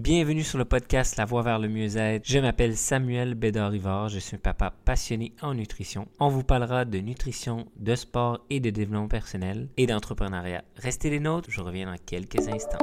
Bienvenue sur le podcast La Voie vers le mieux-être. Je m'appelle Samuel Bédard-Rivard. Je suis un papa passionné en nutrition. On vous parlera de nutrition, de sport et de développement personnel et d'entrepreneuriat. Restez les nôtres, je reviens dans quelques instants.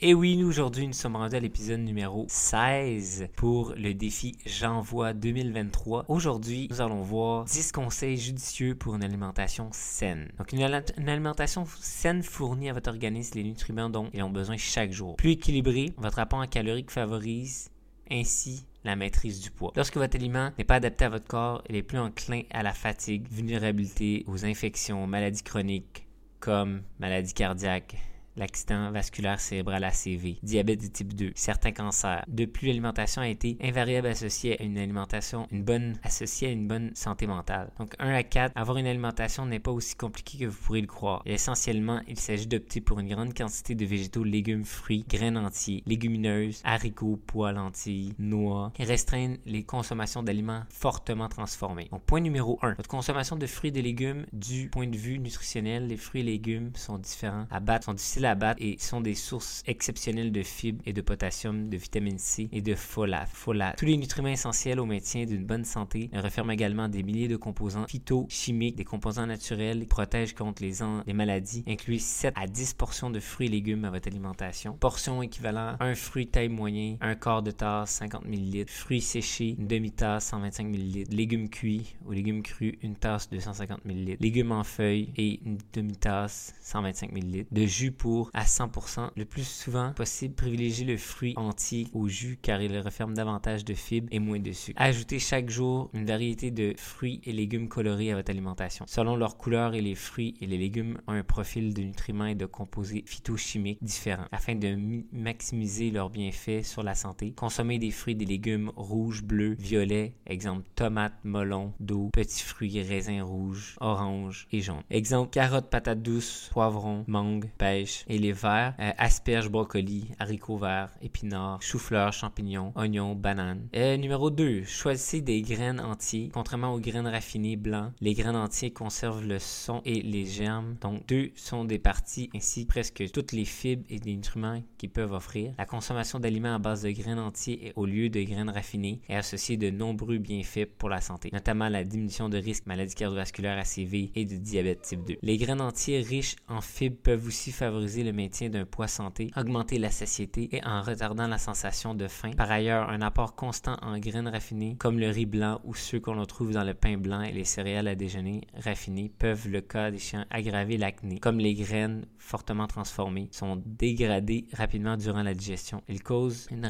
Et oui, nous aujourd'hui, nous sommes rendus à l'épisode numéro 16 pour le défi J'envoie 2023. Aujourd'hui, nous allons voir 10 conseils judicieux pour une alimentation saine. Donc, une, alimentation saine fournit à votre organisme les nutriments dont ils ont besoin chaque jour. Plus équilibré, votre apport en calories favorise ainsi la maîtrise du poids. Lorsque votre aliment n'est pas adapté à votre corps, il est plus enclin à la fatigue, vulnérabilité, aux infections, maladies chroniques comme maladies cardiaques, l'accident vasculaire cérébral ACV, diabète de type 2, certains cancers. De plus, l'alimentation a été invariable associée à une alimentation, une bonne, associée à une bonne santé mentale. Donc 1 à 4, avoir une alimentation n'est pas aussi compliqué que vous pourrez le croire. Essentiellement, il s'agit d'opter pour une grande quantité de végétaux, légumes, fruits, graines entiers, légumineuses, haricots, pois, lentilles, noix, et restreindre les consommations d'aliments fortement transformés. Donc point numéro 1, votre consommation de fruits et de légumes du point de vue nutritionnel, les fruits et légumes sont différents à battre, sont difficiles à et sont des sources exceptionnelles de fibres et de potassium, de vitamine C et de folate. folate. Tous les nutriments essentiels au maintien d'une bonne santé referment également des milliers de composants phytochimiques, des composants naturels qui protègent contre les, les maladies. Incluez 7 à 10 portions de fruits et légumes à votre alimentation. Portions équivalent un fruit taille moyen, un quart de tasse 50 ml, fruits séchés une demi-tasse 125 ml, légumes cuits ou légumes crus une tasse 250 ml, légumes en feuilles et une demi-tasse 125 ml, de jus pour à 100%. Le plus souvent possible, privilégiez le fruit entier au jus car il referme davantage de fibres et moins de sucre. Ajoutez chaque jour une variété de fruits et légumes colorés à votre alimentation. Selon leur couleur et les fruits et les légumes ont un profil de nutriments et de composés phytochimiques différents. Afin de maximiser leurs bienfaits sur la santé, consommez des fruits et des légumes rouges, bleus, violets, exemple tomates, melons, d'eau, petits fruits, raisins rouges, oranges et jaunes. Exemple carottes, patates douces, poivrons, mangue, pêche, et les verts, euh, asperges, brocolis, haricots verts, épinards, choux-fleurs, champignons, oignons, bananes. Euh, numéro 2, choisissez des graines entières. Contrairement aux graines raffinées blancs, les graines entières conservent le son et les germes. Donc, deux sont des parties ainsi presque toutes les fibres et les nutriments qu'ils peuvent offrir. La consommation d'aliments à base de graines entières au lieu de graines raffinées est associée de nombreux bienfaits pour la santé, notamment la diminution de risque maladie cardiovasculaire ACV et de diabète type 2. Les graines entières riches en fibres peuvent aussi favoriser le maintien d'un poids santé, augmenter la satiété et en retardant la sensation de faim. Par ailleurs, un apport constant en graines raffinées, comme le riz blanc ou ceux qu'on trouve dans le pain blanc et les céréales à déjeuner raffinées, peuvent, le cas des chiens, aggraver l'acné. Comme les graines fortement transformées sont dégradées rapidement durant la digestion. Ils causent une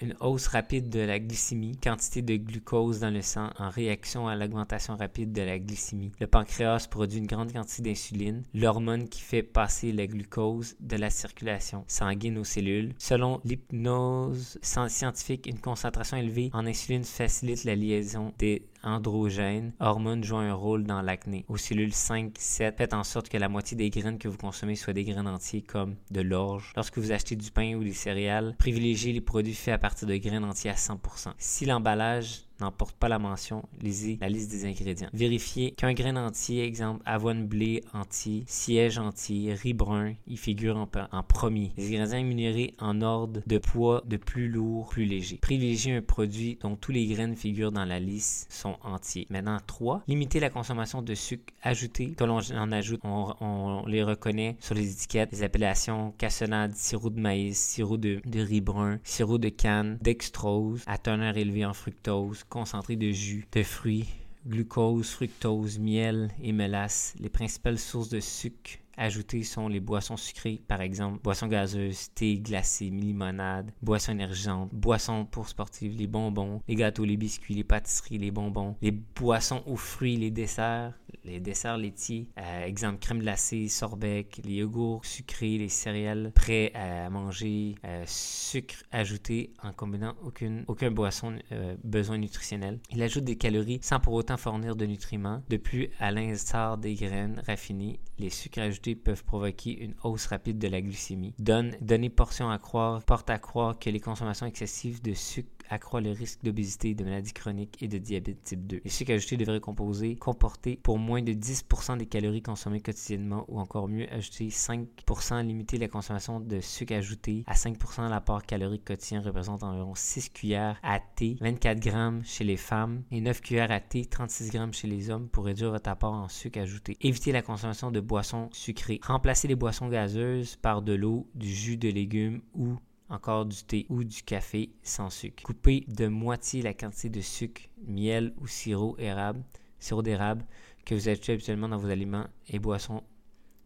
une hausse rapide de la glycémie, quantité de glucose dans le sang en réaction à l'augmentation rapide de la glycémie. Le pancréas produit une grande quantité d'insuline, l'hormone qui fait passer la glucose de la circulation sanguine aux cellules. Selon l'hypnose scientifique, une concentration élevée en insuline facilite la liaison des androgènes, hormones jouant un rôle dans l'acné. Aux cellules 5, 7, faites en sorte que la moitié des graines que vous consommez soient des graines entières comme de l'orge. Lorsque vous achetez du pain ou des céréales, privilégiez les produits faits à partir de graines entières à 100%. Si l'emballage n'emporte pas la mention, lisez la liste des ingrédients. Vérifiez qu'un grain entier, exemple avoine blé entier, siège entier, riz brun, y figure en, premier. Les ingrédients énumérés en ordre de poids de plus lourd, plus léger. Privilégiez un produit dont tous les graines figurent dans la liste sont entiers. Maintenant, 3. Limiter la consommation de sucre ajouté. Que l'on en ajoute, on, les reconnaît sur les étiquettes. Les appellations cassonade, sirop de maïs, sirop de, de riz brun, sirop de canne, dextrose, à teneur élevée en fructose, concentré de jus, de fruits, glucose, fructose, miel et mélasse, les principales sources de sucre Ajoutés sont les boissons sucrées, par exemple, boissons gazeuses, thé glacé, limonade, boissons énergisantes, boissons pour sportifs, les bonbons, les gâteaux, les biscuits, les pâtisseries, les bonbons, les boissons aux fruits, les desserts, les desserts laitiers, euh, exemple crème glacée, sorbet, les yogourts sucrés, les céréales prêts à manger, euh, sucre ajouté en combinant aucune, aucun boisson euh, besoin nutritionnel. Il ajoute des calories sans pour autant fournir de nutriments. De plus, à l'instar des graines raffinées, les sucres ajoutés peuvent provoquer une hausse rapide de la glycémie. Donne, donner portion à croire porte à croire que les consommations excessives de sucre accroît le risque d'obésité, de maladies chroniques et de diabète type 2. Les sucres ajoutés devraient composer, comporter pour moins de 10% des calories consommées quotidiennement ou encore mieux ajouter 5%, limiter la consommation de sucre ajouté à 5% l'apport calorique quotidien représente environ 6 cuillères à thé, 24 grammes chez les femmes et 9 cuillères à thé, 36 grammes chez les hommes pour réduire votre apport en sucre ajouté. Évitez la consommation de boissons sucrées. Remplacez les boissons gazeuses par de l'eau, du jus de légumes ou encore du thé ou du café sans sucre. Coupez de moitié la quantité de sucre, miel ou sirop érable, sirop d'érable que vous ajoutez habituellement dans vos aliments et boissons.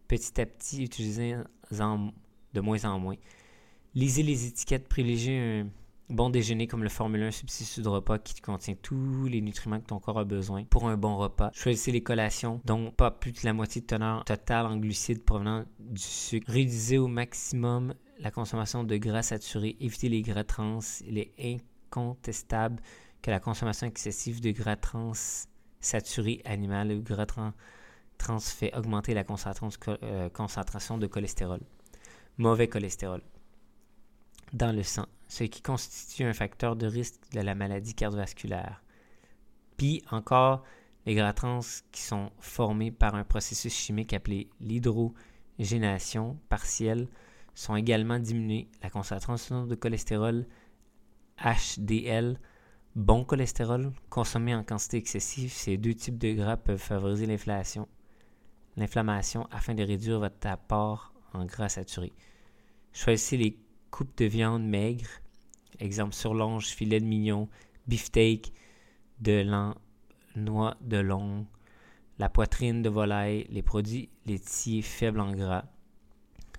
Petit à petit, utilisez-en de moins en moins. Lisez les étiquettes, privilégiez un bon déjeuner comme le Formule 1 substitut de repas qui contient tous les nutriments que ton corps a besoin pour un bon repas. Choisissez les collations dont pas plus de la moitié de teneur totale en glucides provenant du sucre. Réduisez au maximum la consommation de gras saturés, évitez les gras trans. Il est incontestable que la consommation excessive de gras trans saturés animal ou gras trans, fait augmenter la euh, concentration de cholestérol. Mauvais cholestérol dans le sang, ce qui constitue un facteur de risque de la maladie cardiovasculaire. Puis encore, les gras trans qui sont formés par un processus chimique appelé l'hydrogénation partielle sont également diminués. La concentration de cholestérol HDL, bon cholestérol, consommé en quantité excessive, ces deux types de gras peuvent favoriser l'inflation, l'inflammation afin de réduire votre apport en gras saturé. Choisissez les coupes de viande maigre, exemple surlonge, filet de mignon, beefsteak, de lent, noix de long, la poitrine de volaille, les produits laitiers faibles en gras,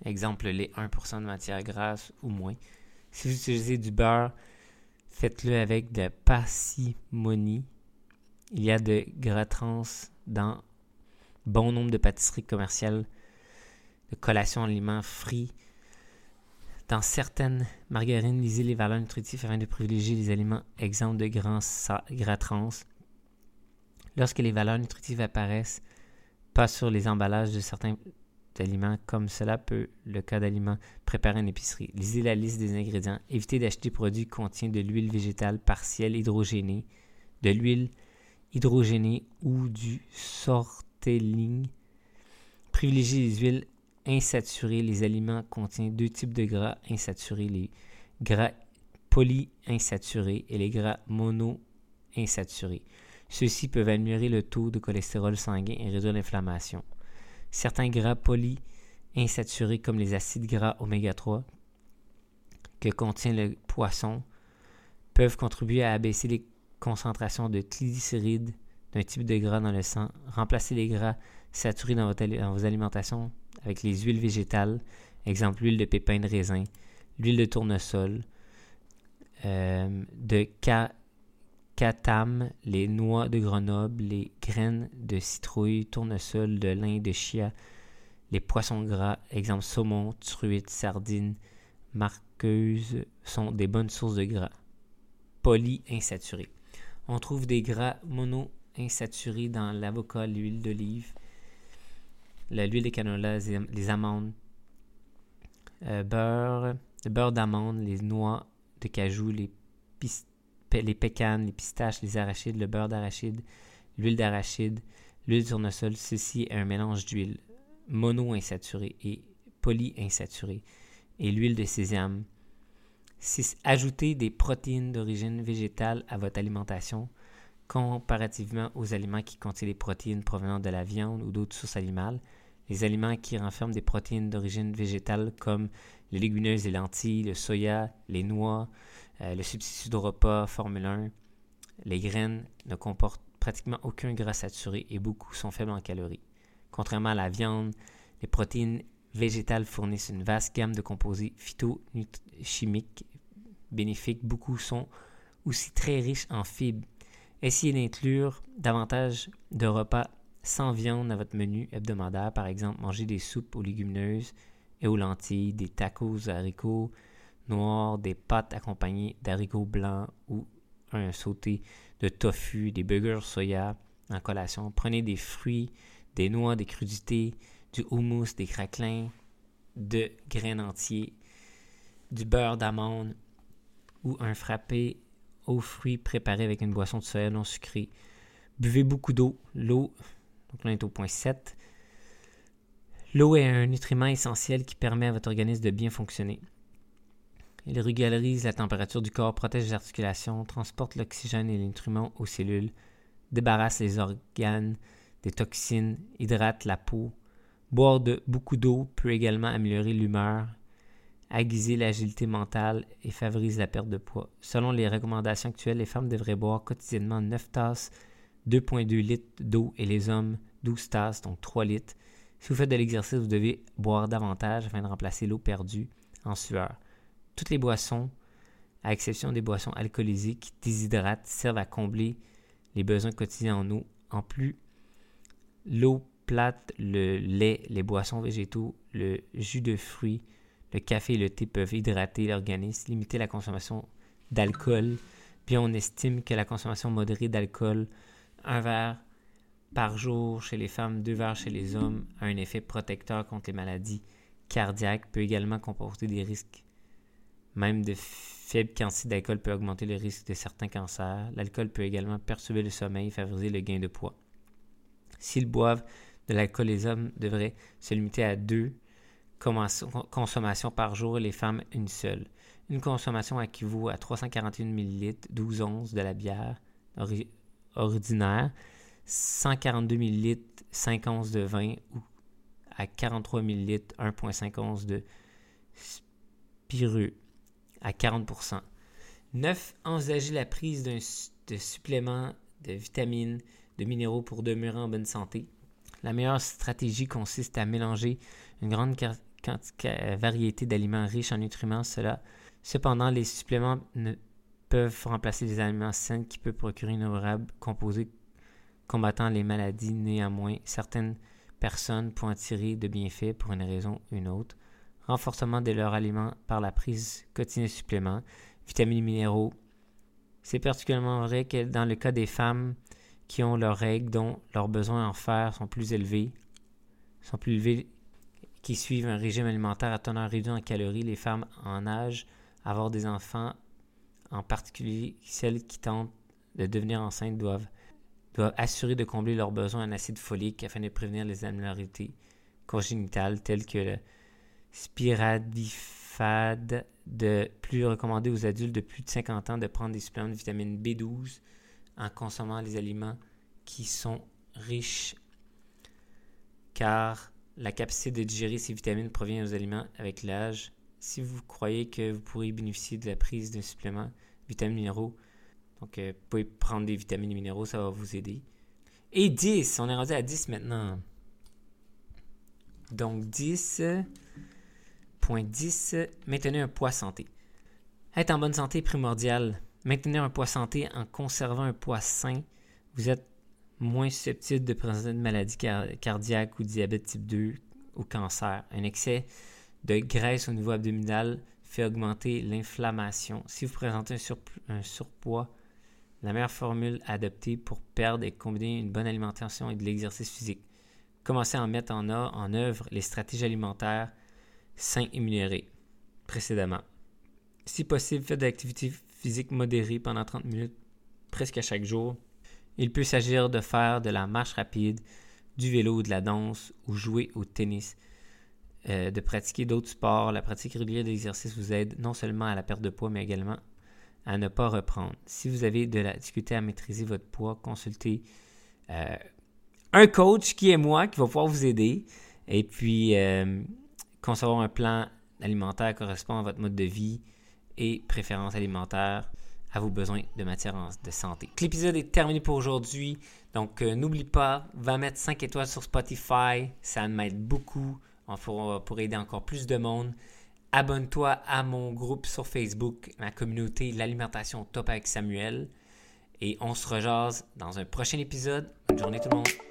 Exemple, les 1% de matière grasse ou moins. Si vous utilisez du beurre, faites-le avec de parcimonie. Il y a de gras trans dans bon nombre de pâtisseries commerciales, de collations aliments frits. Dans certaines margarines, lisez les valeurs nutritives afin de privilégier les aliments exempts de gras, gras trans. Lorsque les valeurs nutritives apparaissent, pas sur les emballages de certains d'aliments comme cela peut le cas d'aliments préparés en épicerie. Lisez la liste des ingrédients. Évitez d'acheter des produits qui contiennent de l'huile végétale partielle hydrogénée, de l'huile hydrogénée ou du sortelling. Privilégiez les huiles insaturées. Les aliments contiennent deux types de gras insaturés, les gras polyinsaturés et les gras monoinsaturés. Ceux-ci peuvent améliorer le taux de cholestérol sanguin et réduire l'inflammation. Certains gras polyinsaturés comme les acides gras oméga 3 que contient le poisson peuvent contribuer à abaisser les concentrations de triglycérides d'un type de gras dans le sang. Remplacer les gras saturés dans, vos alimentations avec les huiles végétales, exemple l'huile de pépins de raisin, l'huile de tournesol, euh, de Catam, les noix de Grenoble, les graines de citrouille, tournesol, de lin, de chia, les poissons gras, exemple saumon, truite, sardines, marqueuses, sont des bonnes sources de gras polyinsaturés. On trouve des gras monoinsaturés dans l'avocat, l'huile d'olive, l'huile de canola, les amandes, euh, beurre, le beurre d'amande, les noix de cajou, les les pécanes, les pistaches, les arachides, le beurre d'arachide, l'huile d'arachide, l'huile de tournesol. Ceci est un mélange d'huile mono-insaturée et polyinsaturée et l'huile de sésame. Ajoutez des protéines d'origine végétale à votre alimentation comparativement aux aliments qui contiennent des protéines provenant de la viande ou d'autres sources animales. Les aliments qui renferment des protéines d'origine végétale comme les légumineuses, les lentilles, le soya, les noix, euh, le substitut de repas Formule 1, les graines ne comportent pratiquement aucun gras saturé et beaucoup sont faibles en calories. Contrairement à la viande, les protéines végétales fournissent une vaste gamme de composés phytochimiques bénéfiques. Beaucoup sont aussi très riches en fibres. Essayez d'inclure davantage de repas sans viande dans votre menu hebdomadaire. Par exemple, manger des soupes aux légumineuses et aux lentilles, des tacos aux haricots, noir, des pâtes accompagnées d'haricots blancs ou un sauté de tofu, des burgers soya en collation. Prenez des fruits, des noix, des crudités, du houmous, des craquelins, de graines entiers, du beurre d'amande ou un frappé aux fruits préparés avec une boisson de soya non sucrée. Buvez beaucoup d'eau. L'eau, donc là on est au point 7. L'eau est un nutriment essentiel qui permet à votre organisme de bien fonctionner. Il régularise la température du corps, protège les articulations, transporte l'oxygène et les nutriments aux cellules, débarrasse les organes des toxines, hydrate la peau. Boire beaucoup d'eau peut également améliorer l'humeur, aiguiser l'agilité mentale et favorise la perte de poids. Selon les recommandations actuelles, les femmes devraient boire quotidiennement 9 tasses, 2,2 litres d'eau et les hommes 12 tasses, donc 3 litres. Si vous faites de l'exercice, vous devez boire davantage afin de remplacer l'eau perdue en sueur. Toutes les boissons, à exception des boissons alcoolisées qui déshydratent, servent à combler les besoins quotidiens en eau. En plus, l'eau plate, le lait, les boissons végétaux, le jus de fruits, le café et le thé peuvent hydrater l'organisme, limiter la consommation d'alcool. Puis on estime que la consommation modérée d'alcool, un verre par jour chez les femmes, deux verres chez les hommes, a un effet protecteur contre les maladies cardiaques, peut également comporter des risques même de faibles quantités d'alcool peut augmenter le risque de certains cancers. L'alcool peut également perturber le sommeil et favoriser le gain de poids. S'ils boivent de l'alcool, les hommes devraient se limiter à deux consommations par jour et les femmes une seule. Une consommation équivaut à 341 ml, 12 onces de la bière ordinaire, 142 ml, 5 onces de vin ou à 43 ml, 1,5 onces de spiritueux à 40% 9. Envisager la prise de suppléments de vitamines, de minéraux pour demeurer en bonne santé. La meilleure stratégie consiste à mélanger une grande variété d'aliments riches en nutriments. Cela, cependant, les suppléments ne peuvent remplacer les aliments sains qui peuvent procurer une honorable composé combattant les maladies. Néanmoins, certaines personnes pourront tirer de bienfaits pour une raison ou une autre renforcement de leurs aliments par la prise quotidienne de suppléments, vitamines et minéraux. C'est particulièrement vrai que dans le cas des femmes qui ont leurs règles dont leurs besoins en fer sont plus élevés, sont plus élevés qui suivent un régime alimentaire à teneur réduit en calories, les femmes en âge avoir des enfants, en particulier celles qui tentent de devenir enceintes, doivent, assurer de combler leurs besoins en acide folique afin de prévenir les anomalies congénitales telles que le Spiradifade de plus recommandé aux adultes de plus de 50 ans de prendre des suppléments de vitamine B12 en consommant les aliments qui sont riches car la capacité de digérer ces vitamines provient aux aliments avec l'âge. Si vous croyez que vous pourrez bénéficier de la prise d'un supplément vitamines minéraux, donc euh, vous pouvez prendre des vitamines minéraux, ça va vous aider. Et 10, on est rendu à 10 maintenant. Donc 10, Point 10. Maintenir un poids santé. Être en bonne santé est primordial. Maintenir un poids santé en conservant un poids sain, vous êtes moins susceptible de présenter une maladie cardiaque ou diabète type 2 ou cancer. Un excès de graisse au niveau abdominal fait augmenter l'inflammation. Si vous présentez un, surpoids, la meilleure formule à adopter pour perdre est combiner une bonne alimentation et de l'exercice physique. Commencez à en mettre en, œuvre les stratégies alimentaires sain et précédemment. Si possible, faites de l'activité physique modérée pendant 30 minutes presque à chaque jour. Il peut s'agir de faire de la marche rapide, du vélo, de la danse ou jouer au tennis. Euh, de pratiquer d'autres sports, la pratique régulière d'exercice vous aide non seulement à la perte de poids, mais également à ne pas reprendre. Si vous avez de la difficulté à maîtriser votre poids, consultez euh, un coach qui est moi, qui va pouvoir vous aider. Et puis, euh, Concevoir un plan alimentaire correspond à votre mode de vie et préférences alimentaires, à vos besoins de matière de santé. L'épisode est terminé pour aujourd'hui. Donc, n'oublie pas, va mettre 5 étoiles sur Spotify. Ça m'aide beaucoup pour, pour aider encore plus de monde. Abonne-toi à mon groupe sur Facebook, ma communauté L'alimentation top avec Samuel. Et on se rejase dans un prochain épisode. Bonne journée tout le monde.